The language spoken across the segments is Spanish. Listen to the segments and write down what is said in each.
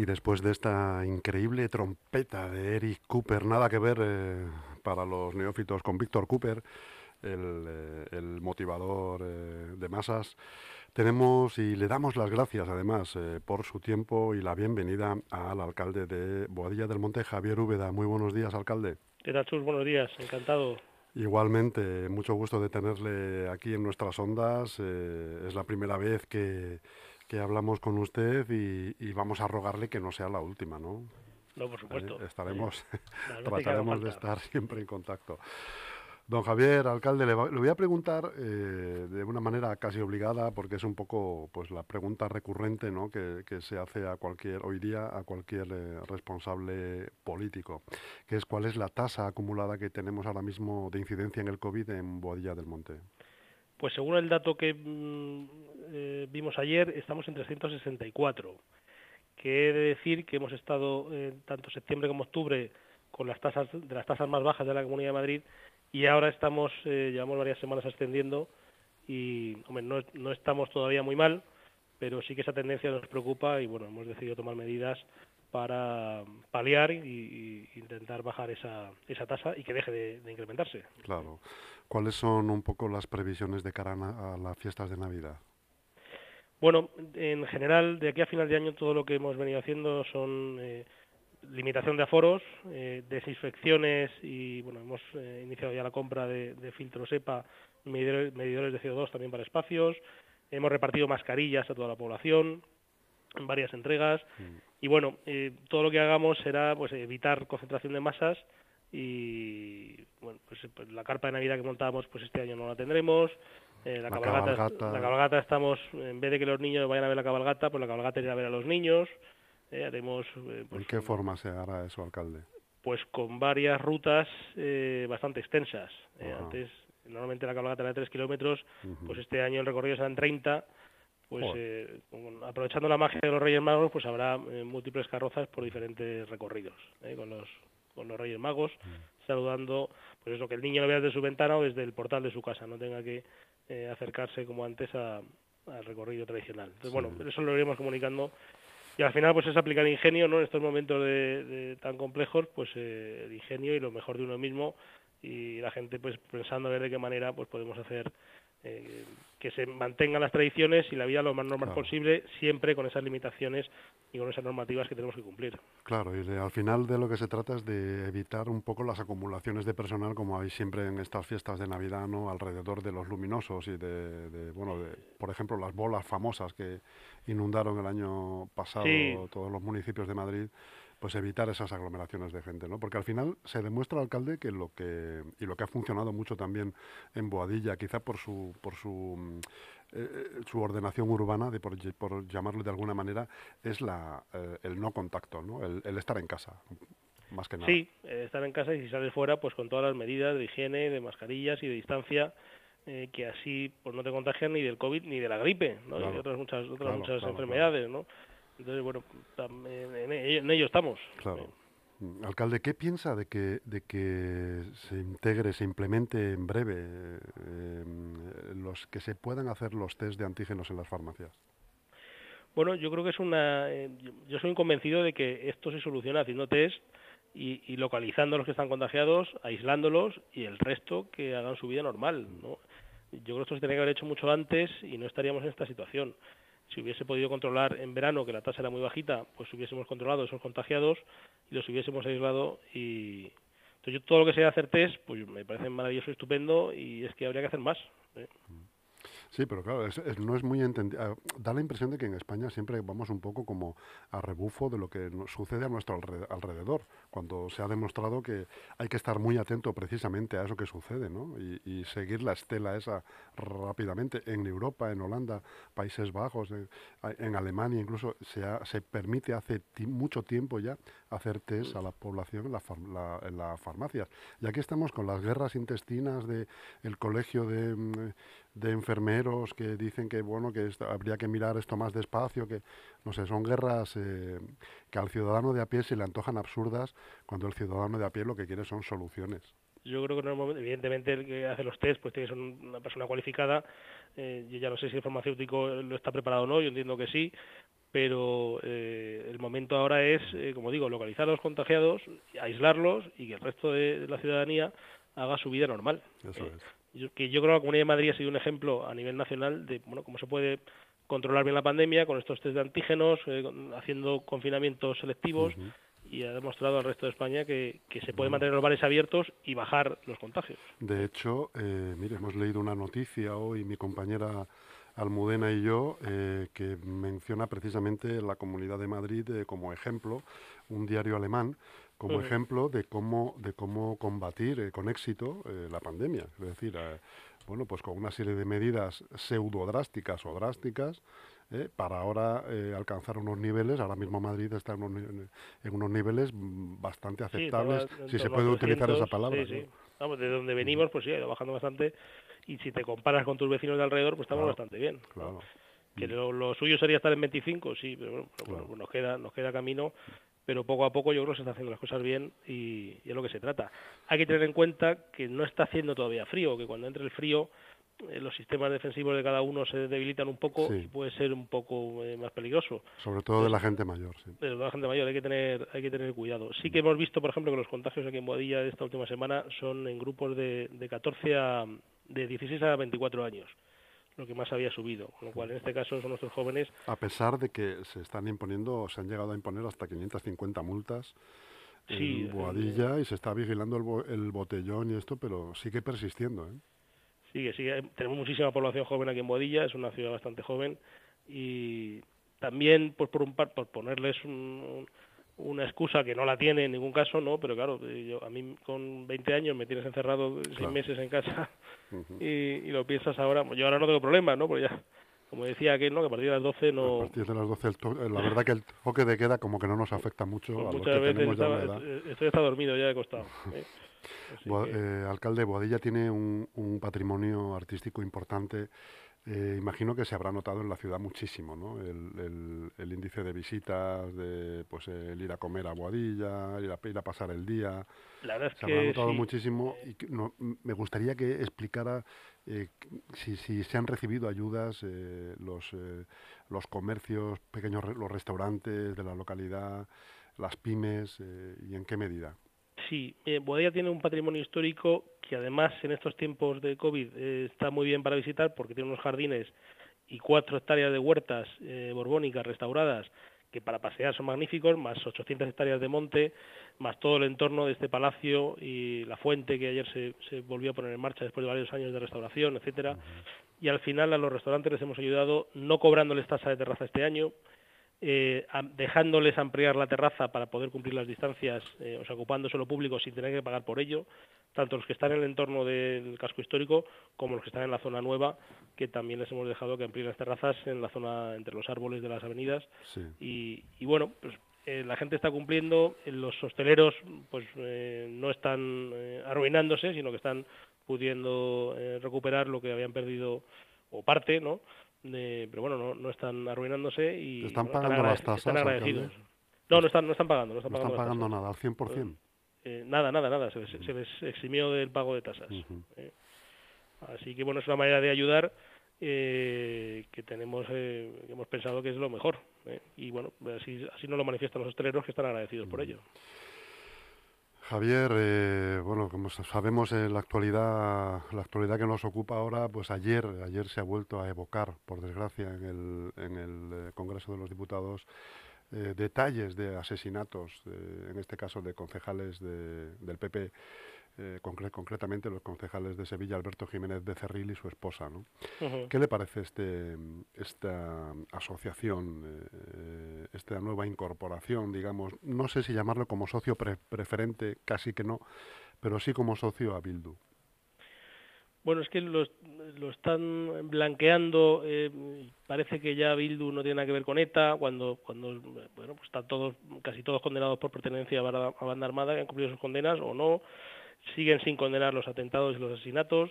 Y después de esta increíble trompeta de Eric Cooper, nada que ver eh, para los neófitos con Víctor Cooper, el, eh, motivador eh, de masas, tenemos y le damos las gracias además por su tiempo y la bienvenida al alcalde de Boadilla del Monte, Javier Úbeda. Muy buenos días, alcalde. ¿Qué tal, Chus? Buenos días, encantado. Igualmente, mucho gusto de tenerle aquí en nuestras ondas. es la primera vez que que hablamos con usted y, vamos a rogarle que no sea la última, ¿no? No, por supuesto. estaremos, trataremos de estar siempre en contacto. Don Javier, alcalde, le, voy a preguntar eh, de una manera casi obligada, porque es un poco pues la pregunta recurrente ¿no? que, se hace a cualquier hoy día a cualquier eh, responsable político, que es cuál es la tasa acumulada que tenemos ahora mismo de incidencia en el COVID en Boadilla del Monte. Pues según el dato que mm, eh, vimos ayer, estamos en 364. Que he de decir que hemos estado eh, tanto septiembre como octubre con las tasas de las tasas más bajas de la Comunidad de Madrid y ahora estamos, eh, llevamos varias semanas ascendiendo y hombre, no, no estamos todavía muy mal, pero sí que esa tendencia nos preocupa y bueno, hemos decidido tomar medidas para paliar y, intentar bajar esa, esa tasa y que deje de, incrementarse. Claro. ¿Cuáles son un poco las previsiones de cara a, las fiestas de Navidad? Bueno, en general, de aquí a final de año todo lo que hemos venido haciendo son eh, limitación de aforos, eh, desinfecciones y, bueno, hemos eh, iniciado ya la compra de, filtros EPA, medidores, medidores, de CO2 también para espacios, hemos repartido mascarillas a toda la población en varias entregas. Mm. y, bueno, eh, todo lo que hagamos será pues evitar concentración de masas y, bueno, pues, pues la carpa de Navidad que montábamos pues este año no la tendremos, eh, la, cabalgata, la cabalgata estamos, en vez de que los niños vayan a ver la cabalgata, pues la cabalgata irá a ver a los niños. Eh, haremos, eh, pues, ¿En qué forma se hará eso, alcalde? Pues con varias rutas bastante extensas. Antes, normalmente la cabalgata era de 3 kilómetros, pues este año el recorrido serán 30. Pues aprovechando la magia de los Reyes Magos, pues habrá múltiples carrozas por diferentes recorridos con los con los Reyes Magos, saludando, pues eso, que el niño lo vea desde su ventana o desde el portal de su casa, no tenga que eh, acercarse como antes al recorrido tradicional. Entonces, bueno, eso lo iremos comunicando y al final pues es aplicar ingenio, ¿no? En estos momentos de, tan complejos, pues eh, el ingenio y lo mejor de uno mismo y la gente pues pensando a ver de qué manera pues podemos hacer eh, que se mantengan las tradiciones y la vida lo más normal posible, siempre con esas limitaciones y con esas normativas que tenemos que cumplir. Claro, y al final de lo que se trata es de evitar un poco las acumulaciones de personal como hay siempre en estas fiestas de Navidad, ¿no? alrededor de los luminosos y de, bueno, de, por ejemplo, las bolas famosas que inundaron el año pasado todos los municipios de Madrid pues evitar esas aglomeraciones de gente, ¿no? Porque al final se demuestra, alcalde, que lo que y lo que ha funcionado mucho también en Boadilla, quizá por su por su mm, eh, eh, su ordenación urbana, de por, llamarlo de alguna manera, es la eh, el no contacto, ¿no? El, estar en casa. Más que nada. Sí, estar en casa y si sales fuera, pues con todas las medidas de higiene, de mascarillas y de distancia, que así pues no te contagian ni del COVID ni de la gripe, ¿no? y otras muchas otras muchas enfermedades, ¿no? Entonces, bueno, en, ello, estamos. Claro. Alcalde, ¿qué piensa de que, de que se integre, se implemente en breve eh, los que se puedan hacer los test de antígenos en las farmacias? Bueno, yo creo que es una. Eh, yo soy convencido de que esto se soluciona haciendo test y, y, localizando a los que están contagiados, aislándolos y el resto que hagan su vida normal. ¿no? Yo creo que esto se tenía que haber hecho mucho antes y no estaríamos en esta situación si hubiese podido controlar en verano, que la tasa era muy bajita, pues hubiésemos controlado esos contagiados y los hubiésemos aislado y entonces yo todo lo que sea hacer test, pues me parece maravilloso, estupendo y es que habría que hacer más. ¿eh? Mm. Sí, pero claro, no es muy entendido. Ah, da la impresión de que en España siempre vamos un poco como a rebufo de lo que sucede a nuestro alrededor, cuando se ha demostrado que hay que estar muy atento precisamente a eso que sucede, ¿no? Y, seguir la estela esa rápidamente. En Europa, en Holanda, Países Bajos, en, Alemania incluso, se, se permite hace mucho tiempo ya hacer test a la población en, la, en las farmacias. Y aquí estamos con las guerras intestinas del el colegio de mm, de enfermeros que dicen que bueno que habría que mirar esto más despacio, que no sé, son guerras eh, que al ciudadano de a pie se le antojan absurdas cuando el ciudadano de a pie lo que quiere son soluciones. Yo creo que evidentemente el que hace los test pues tiene que ser una persona cualificada. Eh, yo ya no sé si el farmacéutico lo está preparado o no, yo entiendo que sí, pero eh, el momento ahora es, eh, como digo, localizar a los contagiados, aislarlos y que el resto de, la ciudadanía haga su vida normal. Eso es. Yo, que yo creo que la Comunidad de Madrid ha sido un ejemplo a nivel nacional de bueno cómo se puede controlar bien la pandemia con estos test de antígenos, haciendo confinamientos selectivos y ha demostrado al resto de España que, se puede mantener los bares abiertos y bajar los contagios. De hecho, eh, mire, hemos leído una noticia hoy, mi compañera Almudena y yo, eh, que menciona precisamente la Comunidad de Madrid eh, como ejemplo, un diario alemán, como ejemplo de cómo, de cómo combatir con éxito la pandemia. Es decir, bueno, pues con una serie de medidas pseudo drásticas o drásticas, ¿eh? para ahora eh, alcanzar unos niveles, ahora mismo Madrid está en unos, niveles bastante aceptables, si se puede utilizar esa palabra. Sí, Vamos, de donde venimos, pues sí, ha ido bajando bastante, y si te comparas con tus vecinos de alrededor, pues estamos bastante bien. Claro. Que lo, suyo sería estar en 25, sí, pero bueno, pues nos queda, nos queda camino pero poco a poco yo creo que se están haciendo las cosas bien y, y, es lo que se trata. Hay que tener en cuenta que no está haciendo todavía frío, que cuando entre el frío eh, los sistemas defensivos de cada uno se debilitan un poco y puede ser un poco eh, más peligroso. Sobre todo de la gente mayor, sí. De la gente mayor hay que tener hay que tener cuidado. Sí que hemos visto, por ejemplo, que los contagios aquí en Boadilla esta última semana son en grupos de, de 14 a de 16 a 24 años lo que más había subido, con lo cual en este caso son nuestros jóvenes. A pesar de que se están imponiendo, se han llegado a imponer hasta 550 multas en Boadilla y se está vigilando el, el, botellón y esto, pero sigue persistiendo. ¿eh? sigue, sigue. Tenemos muchísima población joven aquí en Bodilla, es una ciudad bastante joven y también, pues por un por ponerles una excusa que no la tiene en ningún caso, no, pero claro, yo, a mí con 20 años me tienes encerrado seis meses en casa y, lo piensas ahora, yo ahora no tengo problemas, ¿no? Porque ya, como decía aquel, ¿no? Que a partir de las 12 no... A partir de las 12, la verdad que el toque de queda como que no nos afecta mucho a los que tenemos ya eh, Estoy está dormido ya de costado. ¿eh? Eh, alcalde, Boadilla tiene un, patrimonio artístico importante. Eh, imagino que se habrá notado en la ciudad muchísimo, ¿no? El, índice de visitas, de pues el ir a comer a Boadilla, ir a, ir a pasar el día. La verdad se habrá notado muchísimo y me gustaría que explicara eh, si, si, se han recibido ayudas los, los comercios, pequeños los restaurantes de la localidad, las pymes y en qué medida. Sí, eh, tiene un patrimonio histórico que además en estos tiempos de COVID eh, está muy bien para visitar porque tiene unos jardines y cuatro hectáreas de huertas eh, borbónicas restauradas que para pasear son magníficos, más 800 hectáreas de monte, más todo el entorno de este palacio y la fuente que ayer se, volvió a poner en marcha después de varios años de restauración, etcétera. Y al final a los restaurantes les hemos ayudado no cobrándoles tasa de terraza este año, eh, dejándoles ampliar la terraza para poder cumplir las distancias, eh, o sea, ocupando suelo público sin tener que pagar por ello, tanto los que están en el entorno del casco histórico como los que están en la zona nueva, que también les hemos dejado que amplíen las terrazas en la zona entre los árboles de las avenidas. Y, bueno, pues eh, la gente está cumpliendo, los hosteleros pues no están arruinándose, sino que están pudiendo recuperar lo que habían perdido o parte, ¿no? Pero bueno, no, no están arruinándose y están pagando las tasas. Están agradecidos. No, no están, no están pagando. No están pagando, están pagando nada, al 100%. Eh, nada, nada, nada. Se les, se les, eximió del pago de tasas. Eh. Así que bueno, es una manera de ayudar eh, que tenemos, eh, que hemos pensado que es lo mejor. Eh. Y bueno, así, así nos lo manifiestan los hosteleros que están agradecidos por ello. Javier, eh, bueno, como sabemos en la actualidad, la actualidad que nos ocupa ahora, pues ayer, ayer se ha vuelto a evocar, por desgracia, en el, en el eh, Congreso de los Diputados, eh, detalles de asesinatos, en este caso de concejales del PP eh, concretamente los concejales de Sevilla, Alberto Jiménez Becerril y su esposa. ¿no? ¿Qué le parece este, esta asociación, eh, esta nueva incorporación, digamos, no sé si llamarlo como socio preferente, casi que no, pero sí como socio a Bildu? Bueno, es que lo, lo están blanqueando. Eh, parece que ya Bildu no tiene nada que ver con ETA, cuando, cuando bueno, pues están todos, casi todos condenados por pertenencia a, banda armada, que han cumplido sus condenas o no siguen sin condenar los atentados y los asesinatos,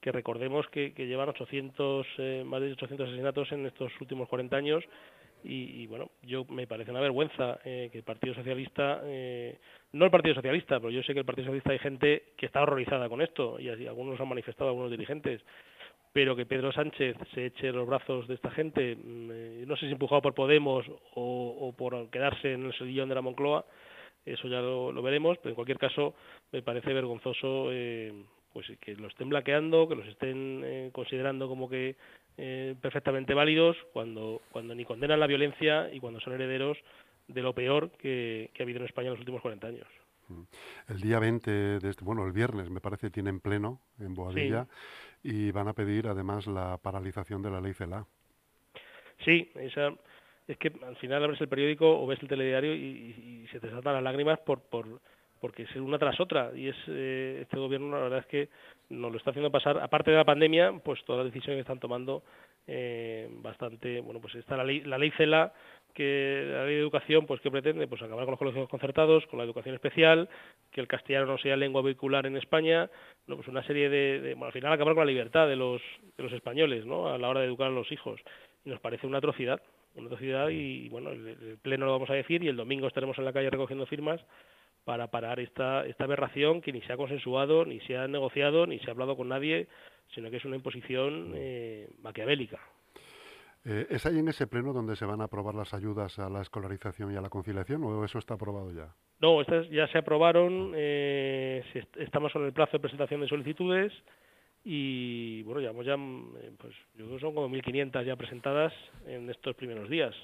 que recordemos que, llevan 800, eh, más de 800 asesinatos en estos últimos 40 años y, bueno, yo me parece una vergüenza eh, que el Partido Socialista, eh, no el Partido Socialista, pero yo sé que el Partido Socialista hay gente que está horrorizada con esto y así, algunos han manifestado, algunos dirigentes, pero que Pedro Sánchez se eche los brazos de esta gente, mm, eh, no sé si empujado por Podemos o, por quedarse en el sillón de la Moncloa, eso ya lo, veremos, pero en cualquier caso me parece vergonzoso eh, pues que lo estén bloqueando, que los estén eh, considerando como que perfectamente válidos cuando, cuando ni condenan la violencia y cuando son herederos de lo peor que, ha habido en España en los últimos 40 años. Mm. El día 20, de este, bueno, el viernes me parece tienen pleno en Boadilla y van a pedir además la paralización de la ley CELA. Sí, esa, es que al final abres el periódico o ves el telediario y, se te saltan las lágrimas por, por porque es una tras otra y es eh, este gobierno la verdad es que nos lo está haciendo pasar. Aparte de la pandemia pues todas las decisiones que están tomando eh, bastante bueno pues está la ley la ley CELA que la ley de educación pues qué pretende pues acabar con los colegios concertados con la educación especial que el castellano no sea lengua vehicular en España pues una serie de, bueno, al final acabar con la libertad de los de los españoles no a la hora de educar a los hijos. Y nos parece una atrocidad una atrocidad y bueno el, pleno lo vamos a decir y el domingo estaremos en la calle recogiendo firmas para parar esta esta aberración que ni se ha consensuado ni se ha negociado ni se ha hablado con nadie sino que es una imposición eh, maquiavélica eh, ¿Es ahí en ese pleno donde se van a aprobar las ayudas a la escolarización y a la conciliación o eso está aprobado ya? No, estas ya se aprobaron, eh, estamos en el plazo de presentación de solicitudes y bueno, llevamos ya, eh, pues yo creo que son como 1.500 ya presentadas en estos primeros días.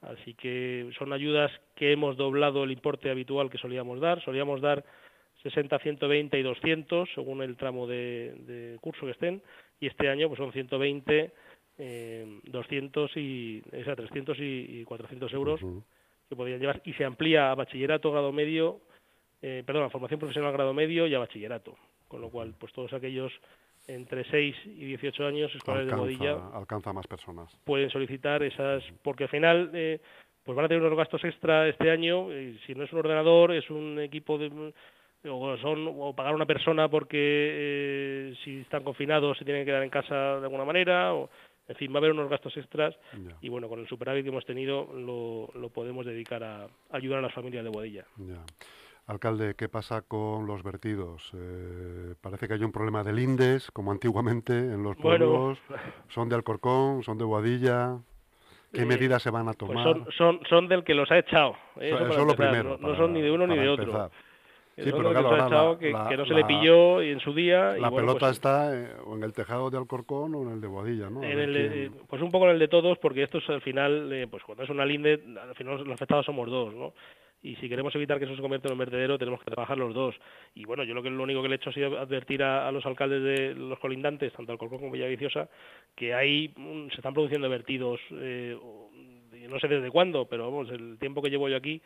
Así que son ayudas que hemos doblado el importe habitual que solíamos dar. Solíamos dar 60, 120 y 200 según el tramo de, de curso que estén. Y este año pues son 120 eh, 200 y, o sea, 300 y, 400 euros que podrían llevar. Y se amplía a bachillerato, grado medio, eh, perdón, a formación profesional grado medio y a bachillerato, con lo cual pues todos aquellos entre 6 y 18 años escolares de Bodilla alcanza más personas. pueden solicitar esas porque al final eh, pues van a tener unos gastos extra este año y si no es un ordenador es un equipo de o son o pagar a una persona porque eh, si están confinados se tienen que quedar en casa de alguna manera o en fin, va a haber unos gastos extras. Y bueno, con el superávit que hemos tenido lo, lo podemos dedicar a, ayudar a las familias de Boadilla. Alcalde, ¿qué pasa con los vertidos? Eh, parece que hay un problema del INDES, como antiguamente en los pueblos. ¿Son de Alcorcón? ¿Son de Boadilla? ¿Qué eh, medidas se van a pues tomar? son, son, del que los ha echado. Eh, eso, es lo primero. No, son ni de uno ni de otro. Sí, pero claro, que, no se le pilló y en su día. La pelota pues está eh, en el tejado de Alcorcón o en el de Boadilla, ¿no? pues un poco en el de todos, porque esto es al final, eh, pues cuando es una linde, al final los afectados somos dos, ¿no? Y si queremos evitar que eso se convierta en un vertedero, tenemos que trabajar los dos. Y bueno, yo lo que lo único que le he hecho ha sido advertir a, los alcaldes de los colindantes, tanto Alcorcón como Villaviciosa, que ahí se están produciendo vertidos, eh, no sé desde cuándo, pero vamos, el tiempo que llevo yo aquí,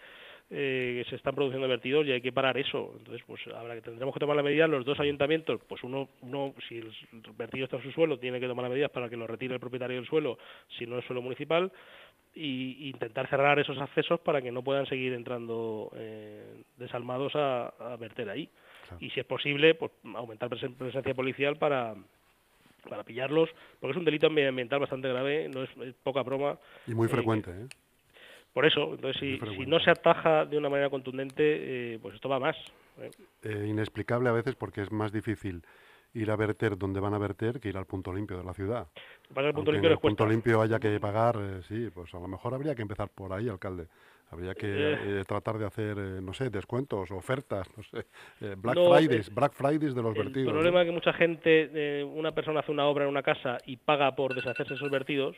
eh, se están produciendo vertidos y hay que parar eso. Entonces, pues habrá que tendremos que tomar la medida los dos ayuntamientos, pues uno, uno si el vertido está en su suelo, tiene que tomar las medidas para que lo retire el propietario del suelo, si no es suelo municipal, y, intentar cerrar esos accesos para que no puedan seguir entrando eh, desalmados a, verter ahí. Y si es posible, pues aumentar presencia policial para para pillarlos, porque es un delito ambiental bastante grave, no es, poca broma. Y muy frecuente, ¿eh? Por eso, entonces si, no se ataja de una manera contundente, eh, pues esto va más. ¿eh? Eh, inexplicable a veces porque es más difícil ir a verter donde van a verter que ir al punto limpio de la ciudad. Para el punto limpio, en el punto limpio haya que pagar, sí, pues a lo mejor habría que empezar por ahí, alcalde. Habría que tratar de hacer, no sé, descuentos, ofertas, no sé, Black Fridays, Black Fridays de los vertidos. El problema es que mucha gente, una persona hace una obra en una casa y paga por deshacerse esos vertidos,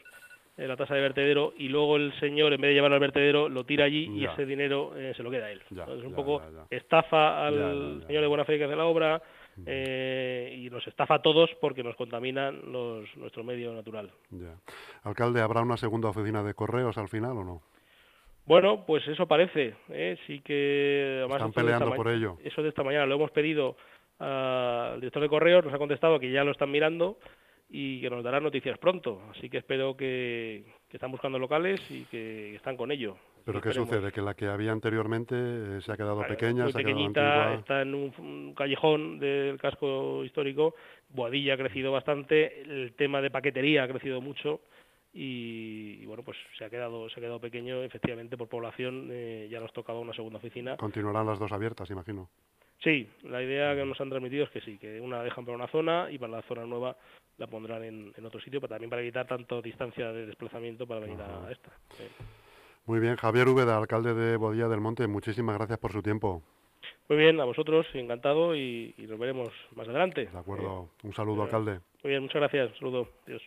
la tasa de vertedero y luego el señor en vez de llevarlo al vertedero lo tira allí y ese dinero eh, se lo queda a él. es un poco estafa al señor de buena fe que hace la obra eh, y nos estafa a todos porque nos contaminan los, nuestro medio natural. Alcalde, ¿habrá una segunda oficina de correos al final o no? Bueno, pues eso parece. ¿eh? Sí que están peleando por ello. Eso de esta mañana lo hemos pedido al director de correos, nos ha contestado que ya lo están mirando y que nos dará noticias pronto. Así que espero que, están buscando locales y que están con ello. ¿Pero qué sucede? ¿Que la que había anteriormente eh, se ha quedado pequeña? se pequeñita, está en un, callejón del casco histórico. Boadilla ha crecido bastante, el tema de paquetería ha crecido mucho y, bueno, pues se ha quedado se ha quedado pequeño, efectivamente, por población. Eh, ya nos tocaba una segunda oficina. Continuarán las dos abiertas, imagino. Sí, la idea que nos han transmitido es que sí, que una la dejan para una zona y para la zona nueva la pondrán en, otro sitio, pero también para evitar tanto distancia de desplazamiento para venir a esta. Muy bien, Javier Úbeda, alcalde de Bodilla del Monte, muchísimas gracias por su tiempo. Muy bien, a vosotros, encantado y, nos veremos más adelante. De acuerdo, un saludo, alcalde. Muy bien, muchas gracias, un saludo, adiós.